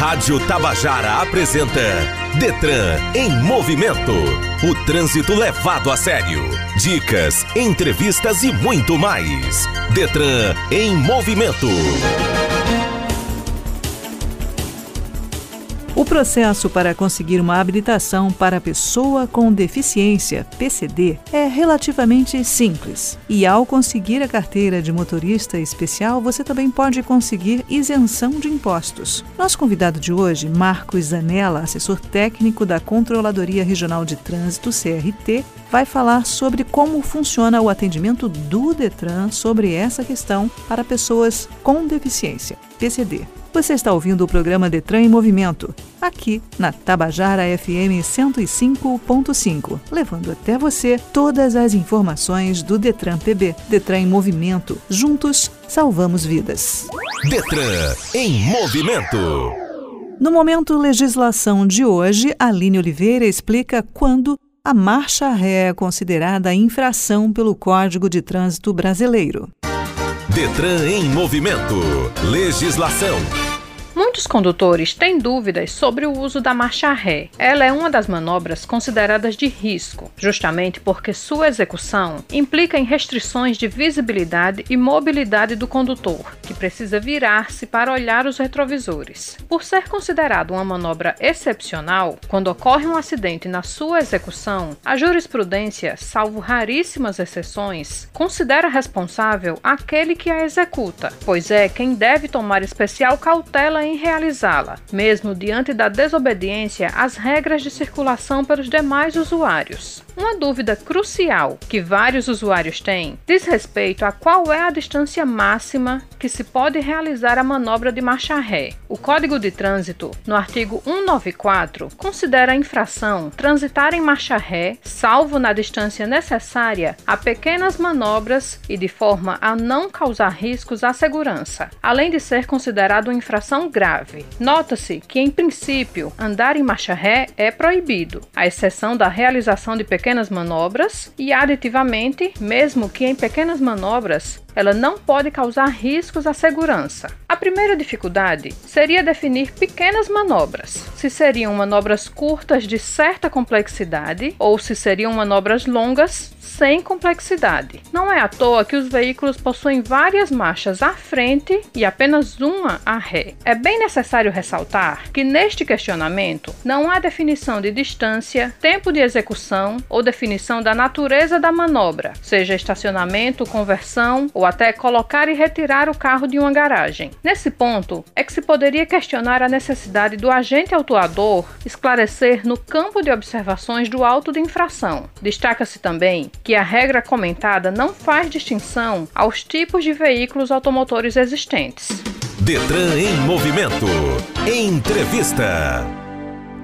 Rádio Tabajara apresenta Detran em movimento. O trânsito levado a sério. Dicas, entrevistas e muito mais. Detran em movimento. Processo para conseguir uma habilitação para pessoa com deficiência, PCD, é relativamente simples. E ao conseguir a carteira de motorista especial, você também pode conseguir isenção de impostos. Nosso convidado de hoje, Marcos Zanella, assessor técnico da Controladoria Regional de Trânsito, CRT, vai falar sobre como funciona o atendimento do Detran sobre essa questão para pessoas com deficiência, PCD. Você está ouvindo o programa Detran em Movimento, aqui na Tabajara FM 105.5, levando até você todas as informações do Detran PB. Detran em Movimento. Juntos, salvamos vidas. Detran em movimento. No momento legislação de hoje, Aline Oliveira explica quando a marcha ré é considerada infração pelo Código de Trânsito Brasileiro. Detran em movimento. Legislação. Muitos condutores têm dúvidas sobre o uso da marcha ré. Ela é uma das manobras consideradas de risco, justamente porque sua execução implica em restrições de visibilidade e mobilidade do condutor, que precisa virar-se para olhar os retrovisores. Por ser considerado uma manobra excepcional, quando ocorre um acidente na sua execução, a jurisprudência, salvo raríssimas exceções, considera responsável aquele que a executa, pois é quem deve tomar especial cautela em realizá-la, mesmo diante da desobediência às regras de circulação pelos demais usuários. Uma dúvida crucial que vários usuários têm diz respeito a qual é a distância máxima que se pode realizar a manobra de marcha ré. O Código de Trânsito, no artigo 194, considera a infração transitar em marcha ré, salvo na distância necessária, a pequenas manobras e de forma a não causar riscos à segurança, além de ser considerado uma infração grave. Nota-se que, em princípio, andar em marcha ré é proibido, à exceção da realização de pequenas manobras e, aditivamente, mesmo que em pequenas manobras, ela não pode causar riscos à segurança. A primeira dificuldade seria definir pequenas manobras, se seriam manobras curtas de certa complexidade ou se seriam manobras longas sem complexidade. Não é à toa que os veículos possuem várias marchas à frente e apenas uma à ré. É bem necessário ressaltar que neste questionamento não há definição de distância, tempo de execução ou definição da natureza da manobra, seja estacionamento, conversão ou até colocar e retirar o carro de uma garagem. Nesse ponto é que se poderia questionar a necessidade do agente autuador esclarecer no campo de observações do auto de infração. Destaca-se também que a regra comentada não faz distinção aos tipos de veículos automotores existentes. Detran em movimento. Entrevista.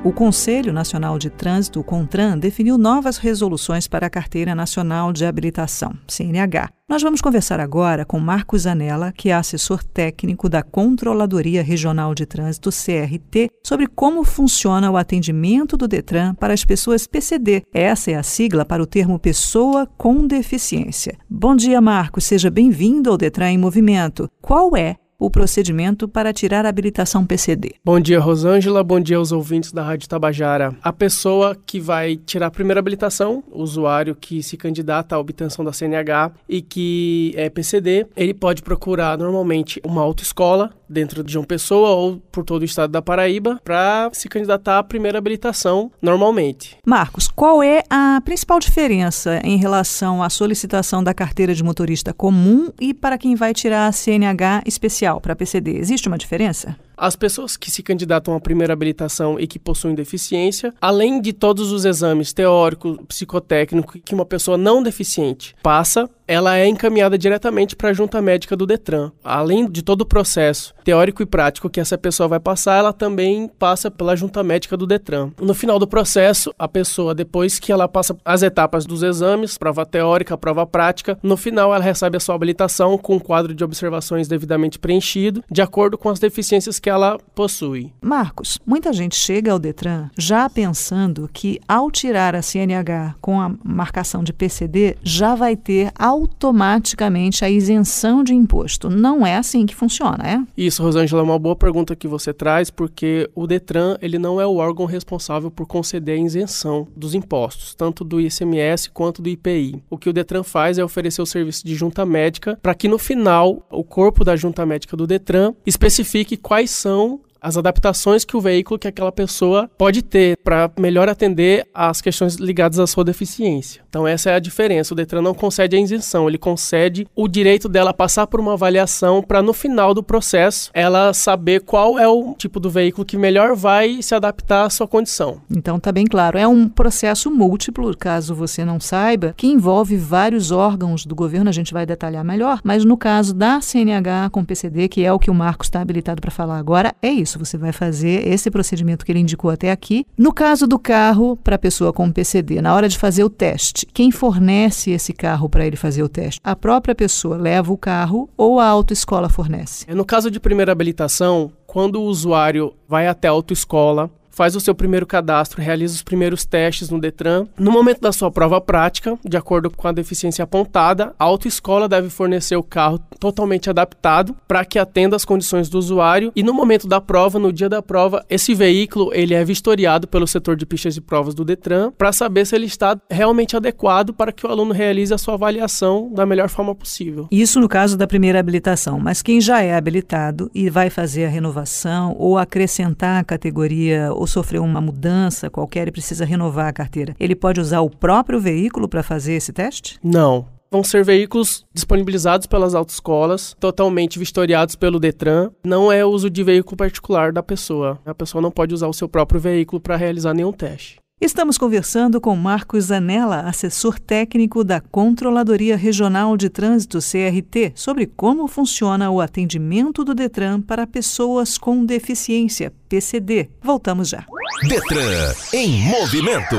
O Conselho Nacional de Trânsito, o CONTRAN, definiu novas resoluções para a Carteira Nacional de Habilitação, CNH. Nós vamos conversar agora com Marcos Zanella, que é assessor técnico da Controladoria Regional de Trânsito, CRT, sobre como funciona o atendimento do Detran para as pessoas PCD. Essa é a sigla para o termo pessoa com deficiência. Bom dia, Marcos. Seja bem-vindo ao Detran em Movimento. Qual é o procedimento para tirar a habilitação PCD. Bom dia, Rosângela. Bom dia aos ouvintes da Rádio Tabajara. A pessoa que vai tirar a primeira habilitação, o usuário que se candidata à obtenção da CNH e que é PCD, ele pode procurar normalmente uma autoescola dentro de uma Pessoa ou por todo o estado da Paraíba para se candidatar à primeira habilitação normalmente. Marcos, qual é a principal diferença em relação à solicitação da carteira de motorista comum e para quem vai tirar a CNH especial para PCD? Existe uma diferença? As pessoas que se candidatam à primeira habilitação e que possuem deficiência, além de todos os exames teórico, psicotécnico que uma pessoa não deficiente passa, ela é encaminhada diretamente para a junta médica do Detran. Além de todo o processo teórico e prático que essa pessoa vai passar, ela também passa pela junta médica do Detran. No final do processo, a pessoa, depois que ela passa as etapas dos exames, prova teórica, prova prática, no final ela recebe a sua habilitação com um quadro de observações devidamente preenchido, de acordo com as deficiências que ela possui. Marcos, muita gente chega ao Detran já pensando que ao tirar a CNH com a marcação de PCD já vai ter automaticamente a isenção de imposto. Não é assim que funciona, é? Isso, Rosângela, é uma boa pergunta que você traz, porque o Detran ele não é o órgão responsável por conceder a isenção dos impostos, tanto do ICMS quanto do IPI. O que o Detran faz é oferecer o serviço de junta médica para que no final o corpo da junta médica do Detran especifique quais são as adaptações que o veículo que aquela pessoa pode ter para melhor atender às questões ligadas à sua deficiência. Então essa é a diferença. O Detran não concede a isenção, ele concede o direito dela passar por uma avaliação para no final do processo ela saber qual é o tipo do veículo que melhor vai se adaptar à sua condição. Então tá bem claro, é um processo múltiplo, caso você não saiba, que envolve vários órgãos do governo, a gente vai detalhar melhor, mas no caso da CNH com PCD, que é o que o Marcos está habilitado para falar agora, é isso isso. Você vai fazer esse procedimento que ele indicou até aqui. No caso do carro, para a pessoa com PCD, na hora de fazer o teste, quem fornece esse carro para ele fazer o teste? A própria pessoa leva o carro ou a autoescola fornece? No caso de primeira habilitação, quando o usuário vai até a autoescola, faz o seu primeiro cadastro, realiza os primeiros testes no Detran. No momento da sua prova prática, de acordo com a deficiência apontada, a autoescola deve fornecer o carro totalmente adaptado para que atenda às condições do usuário e no momento da prova, no dia da prova, esse veículo ele é vistoriado pelo setor de pistas de provas do Detran para saber se ele está realmente adequado para que o aluno realize a sua avaliação da melhor forma possível. Isso no caso da primeira habilitação, mas quem já é habilitado e vai fazer a renovação ou acrescentar a categoria ou sofreu uma mudança qualquer e precisa renovar a carteira, ele pode usar o próprio veículo para fazer esse teste? Não. Vão ser veículos disponibilizados pelas autoescolas, totalmente vistoriados pelo Detran. Não é uso de veículo particular da pessoa. A pessoa não pode usar o seu próprio veículo para realizar nenhum teste. Estamos conversando com Marcos Zanella, assessor técnico da Controladoria Regional de Trânsito CRT, sobre como funciona o atendimento do Detran para pessoas com deficiência, PCD. Voltamos já. Detran em movimento.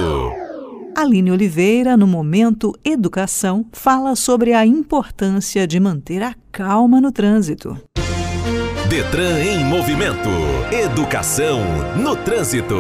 Aline Oliveira, no Momento Educação, fala sobre a importância de manter a calma no trânsito. Detran em movimento. Educação no trânsito.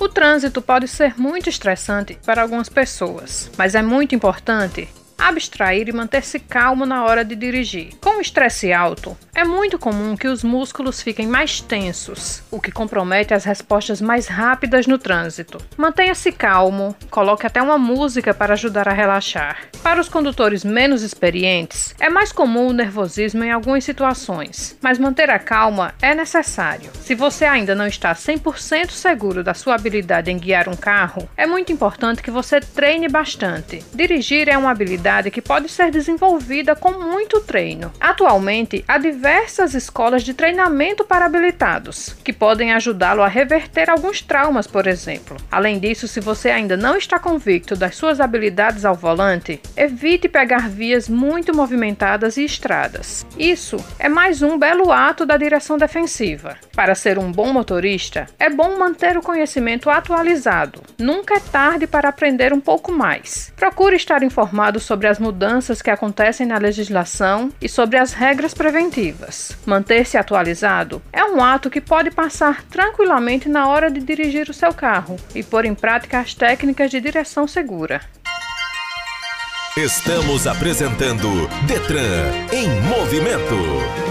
O trânsito pode ser muito estressante para algumas pessoas, mas é muito importante abstrair e manter-se calmo na hora de dirigir. Com o estresse alto, é muito comum que os músculos fiquem mais tensos, o que compromete as respostas mais rápidas no trânsito. Mantenha-se calmo, coloque até uma música para ajudar a relaxar. Para os condutores menos experientes, é mais comum o nervosismo em algumas situações, mas manter a calma é necessário. Se você ainda não está 100% seguro da sua habilidade em guiar um carro, é muito importante que você treine bastante. Dirigir é uma habilidade habilidade que pode ser desenvolvida com muito treino. Atualmente, há diversas escolas de treinamento para habilitados, que podem ajudá-lo a reverter alguns traumas, por exemplo. Além disso, se você ainda não está convicto das suas habilidades ao volante, evite pegar vias muito movimentadas e estradas. Isso é mais um belo ato da direção defensiva. Para ser um bom motorista, é bom manter o conhecimento atualizado. Nunca é tarde para aprender um pouco mais. Procure estar informado sobre sobre as mudanças que acontecem na legislação e sobre as regras preventivas. Manter-se atualizado é um ato que pode passar tranquilamente na hora de dirigir o seu carro e pôr em prática as técnicas de direção segura. Estamos apresentando Detran em movimento.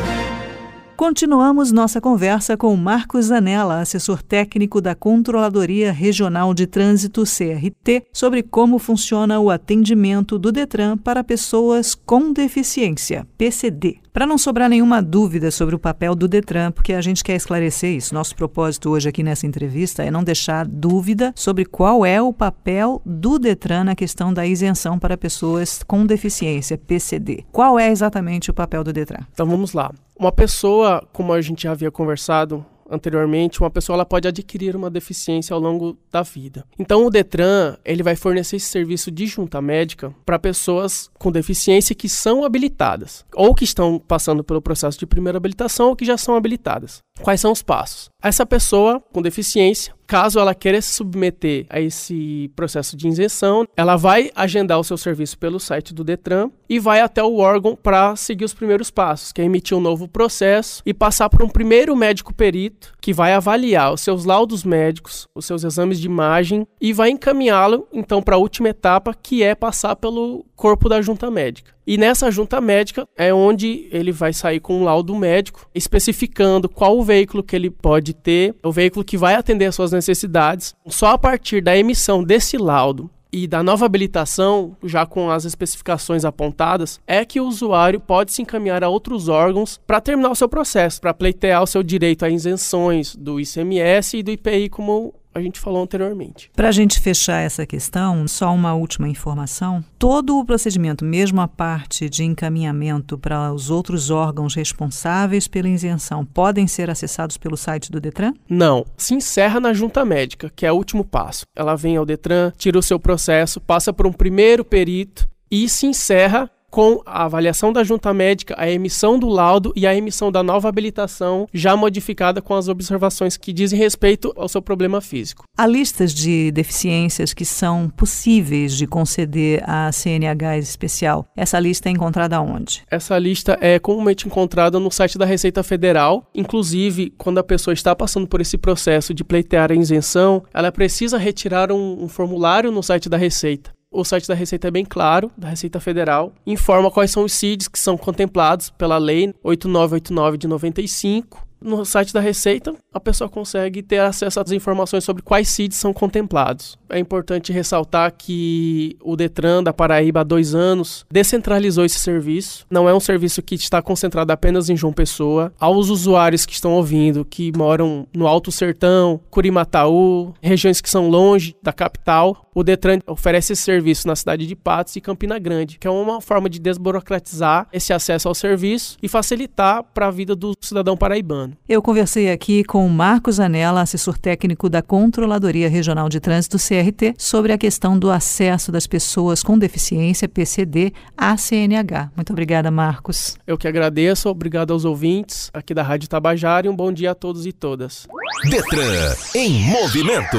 Continuamos nossa conversa com Marcos Zanella, assessor técnico da Controladoria Regional de Trânsito CRT, sobre como funciona o atendimento do Detran para pessoas com deficiência, PCD. Para não sobrar nenhuma dúvida sobre o papel do Detran, porque a gente quer esclarecer isso. Nosso propósito hoje aqui nessa entrevista é não deixar dúvida sobre qual é o papel do Detran na questão da isenção para pessoas com deficiência, PCD. Qual é exatamente o papel do Detran? Então vamos lá. Uma pessoa, como a gente já havia conversado, anteriormente, uma pessoa ela pode adquirir uma deficiência ao longo da vida. Então o Detran, ele vai fornecer esse serviço de junta médica para pessoas com deficiência que são habilitadas, ou que estão passando pelo processo de primeira habilitação ou que já são habilitadas. Quais são os passos? Essa pessoa com deficiência Caso ela queira se submeter a esse processo de isenção, ela vai agendar o seu serviço pelo site do Detran e vai até o órgão para seguir os primeiros passos, que é emitir um novo processo e passar por um primeiro médico perito que vai avaliar os seus laudos médicos, os seus exames de imagem e vai encaminhá-lo então para a última etapa, que é passar pelo corpo da junta médica. E nessa junta médica é onde ele vai sair com um laudo médico especificando qual o veículo que ele pode ter, o veículo que vai atender às suas necessidades. Só a partir da emissão desse laudo e da nova habilitação, já com as especificações apontadas, é que o usuário pode se encaminhar a outros órgãos para terminar o seu processo, para pleitear o seu direito a isenções do ICMS e do IPI, como a gente falou anteriormente. Para a gente fechar essa questão, só uma última informação: todo o procedimento, mesmo a parte de encaminhamento para os outros órgãos responsáveis pela isenção, podem ser acessados pelo site do Detran? Não. Se encerra na junta médica, que é o último passo. Ela vem ao Detran, tira o seu processo, passa por um primeiro perito e se encerra com a avaliação da junta médica, a emissão do laudo e a emissão da nova habilitação já modificada com as observações que dizem respeito ao seu problema físico. Há listas de deficiências que são possíveis de conceder a CNH especial. Essa lista é encontrada onde? Essa lista é comumente encontrada no site da Receita Federal. Inclusive, quando a pessoa está passando por esse processo de pleitear a isenção, ela precisa retirar um, um formulário no site da Receita. O site da Receita é bem claro, da Receita Federal, informa quais são os CIDs que são contemplados pela Lei 8989 de 95 no site da Receita, a pessoa consegue ter acesso às informações sobre quais CIDs são contemplados. É importante ressaltar que o Detran da Paraíba há dois anos descentralizou esse serviço. Não é um serviço que está concentrado apenas em João Pessoa. Aos usuários que estão ouvindo, que moram no Alto Sertão, Curimataú, regiões que são longe da capital, o Detran oferece esse serviço na cidade de Patos e Campina Grande, que é uma forma de desburocratizar esse acesso ao serviço e facilitar para a vida do cidadão paraibano. Eu conversei aqui com Marcos Anella, assessor técnico da Controladoria Regional de Trânsito CRT, sobre a questão do acesso das pessoas com deficiência PCD à CNH. Muito obrigada, Marcos. Eu que agradeço, obrigado aos ouvintes aqui da Rádio Tabajara e um bom dia a todos e todas. Detran em movimento.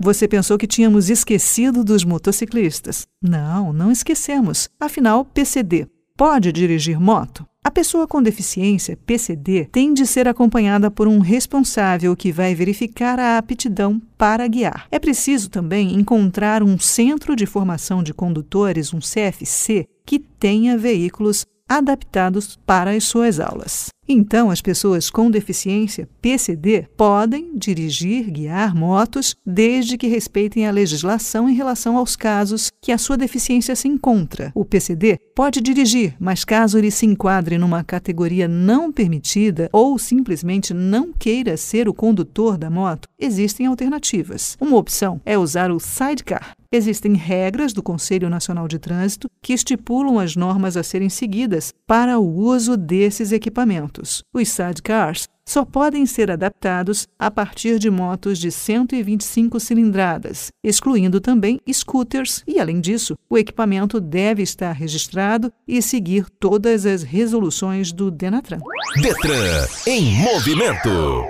Você pensou que tínhamos esquecido dos motociclistas? Não, não esquecemos. Afinal, PCD pode dirigir moto? A pessoa com deficiência, PCD, tem de ser acompanhada por um responsável que vai verificar a aptidão para guiar. É preciso também encontrar um centro de formação de condutores, um CFC, que tenha veículos adaptados para as suas aulas. Então, as pessoas com deficiência PCD podem dirigir, guiar motos desde que respeitem a legislação em relação aos casos que a sua deficiência se encontra. O PCD pode dirigir, mas caso ele se enquadre numa categoria não permitida ou simplesmente não queira ser o condutor da moto, existem alternativas. Uma opção é usar o sidecar. Existem regras do Conselho Nacional de Trânsito que estipulam as normas a serem seguidas para o uso desses equipamentos motos. Os sidecars só podem ser adaptados a partir de motos de 125 cilindradas, excluindo também scooters, e além disso, o equipamento deve estar registrado e seguir todas as resoluções do Denatran. Detran em movimento.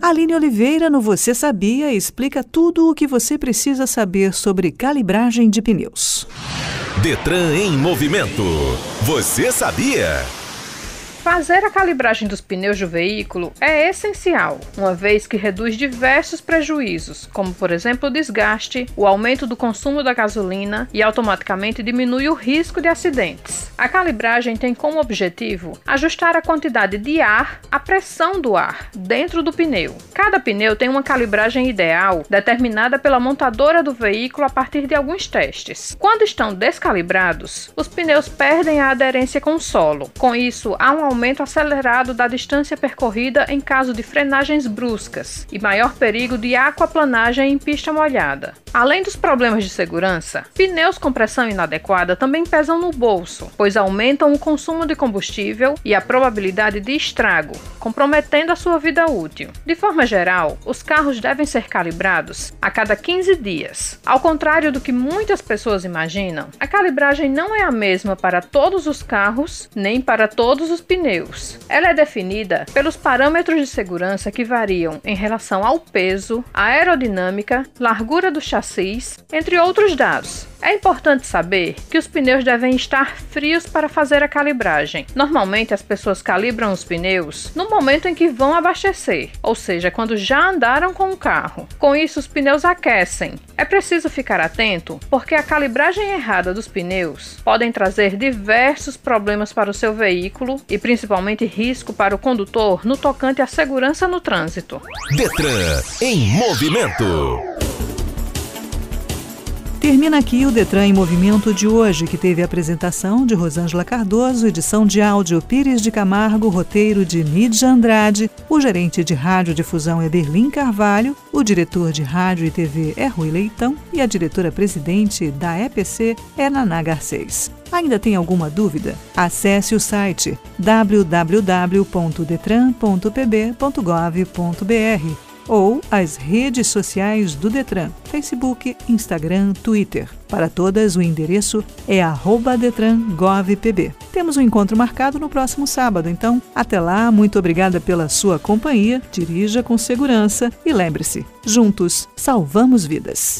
Aline Oliveira, no Você Sabia, explica tudo o que você precisa saber sobre calibragem de pneus. Detran em movimento. Você sabia? Fazer a calibragem dos pneus do veículo é essencial, uma vez que reduz diversos prejuízos, como por exemplo o desgaste, o aumento do consumo da gasolina e automaticamente diminui o risco de acidentes. A calibragem tem como objetivo ajustar a quantidade de ar, a pressão do ar dentro do pneu. Cada pneu tem uma calibragem ideal determinada pela montadora do veículo a partir de alguns testes. Quando estão descalibrados, os pneus perdem a aderência com o solo. Com isso, há um aumento acelerado da distância percorrida em caso de frenagens bruscas e maior perigo de aquaplanagem em pista molhada. Além dos problemas de segurança, pneus com pressão inadequada também pesam no bolso, pois aumentam o consumo de combustível e a probabilidade de estrago, comprometendo a sua vida útil. De forma geral, os carros devem ser calibrados a cada 15 dias. Ao contrário do que muitas pessoas imaginam, a calibragem não é a mesma para todos os carros nem para todos os pneus. Ela é definida pelos parâmetros de segurança que variam em relação ao peso, aerodinâmica, largura do chassis, entre outros dados. É importante saber que os pneus devem estar frios para fazer a calibragem. Normalmente as pessoas calibram os pneus no momento em que vão abastecer, ou seja, quando já andaram com o carro. Com isso, os pneus aquecem. É preciso ficar atento porque a calibragem errada dos pneus podem trazer diversos problemas para o seu veículo e principalmente risco para o condutor no tocante à segurança no trânsito. Detran em movimento. Termina aqui o Detran em Movimento de hoje, que teve a apresentação de Rosângela Cardoso, edição de áudio Pires de Camargo, roteiro de Mídia Andrade, o gerente de rádio-difusão é Berlim Carvalho, o diretor de rádio e TV é Rui Leitão e a diretora-presidente da EPC é Naná Garcês. Ainda tem alguma dúvida? Acesse o site www.detran.pb.gov.br ou as redes sociais do Detran, Facebook, Instagram, Twitter. Para todas, o endereço é DetranGovPB. Temos um encontro marcado no próximo sábado, então até lá, muito obrigada pela sua companhia, dirija com segurança e lembre-se, juntos salvamos vidas.